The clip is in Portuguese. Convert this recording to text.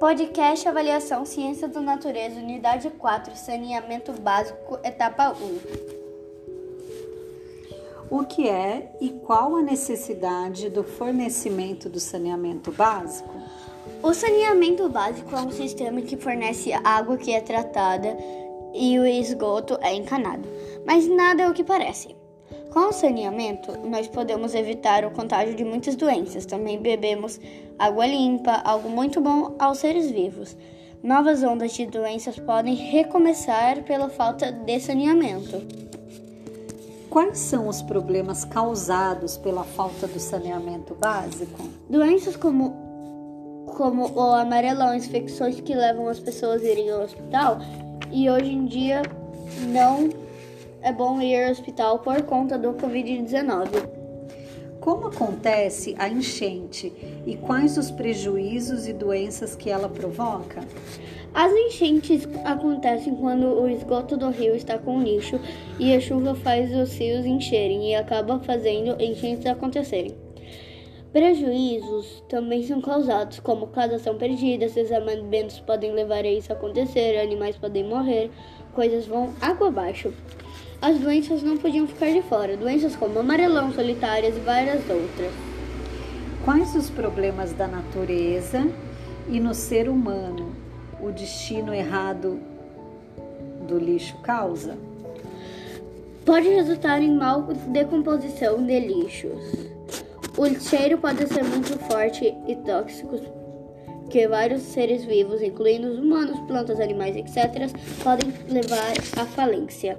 Podcast Avaliação Ciência da Natureza, Unidade 4, Saneamento Básico, Etapa 1. O que é e qual a necessidade do fornecimento do saneamento básico? O saneamento básico é um sistema que fornece água que é tratada e o esgoto é encanado, mas nada é o que parece. Com o saneamento, nós podemos evitar o contágio de muitas doenças. Também bebemos água limpa, algo muito bom aos seres vivos. Novas ondas de doenças podem recomeçar pela falta de saneamento. Quais são os problemas causados pela falta do saneamento básico? Doenças como como o amarelão, infecções que levam as pessoas a irem ao hospital e hoje em dia não é bom ir ao hospital por conta do Covid-19. Como acontece a enchente e quais os prejuízos e doenças que ela provoca? As enchentes acontecem quando o esgoto do rio está com lixo e a chuva faz os rios encherem e acaba fazendo enchentes acontecerem. Prejuízos também são causados, como casas são perdidas, desabamentos podem levar a isso acontecer, animais podem morrer, coisas vão água abaixo as doenças não podiam ficar de fora, doenças como amarelão, solitárias e várias outras. Quais os problemas da natureza e no ser humano o destino errado do lixo causa? Pode resultar em mal decomposição de lixos. O cheiro pode ser muito forte e tóxico, que vários seres vivos, incluindo os humanos, plantas, animais, etc., podem levar à falência.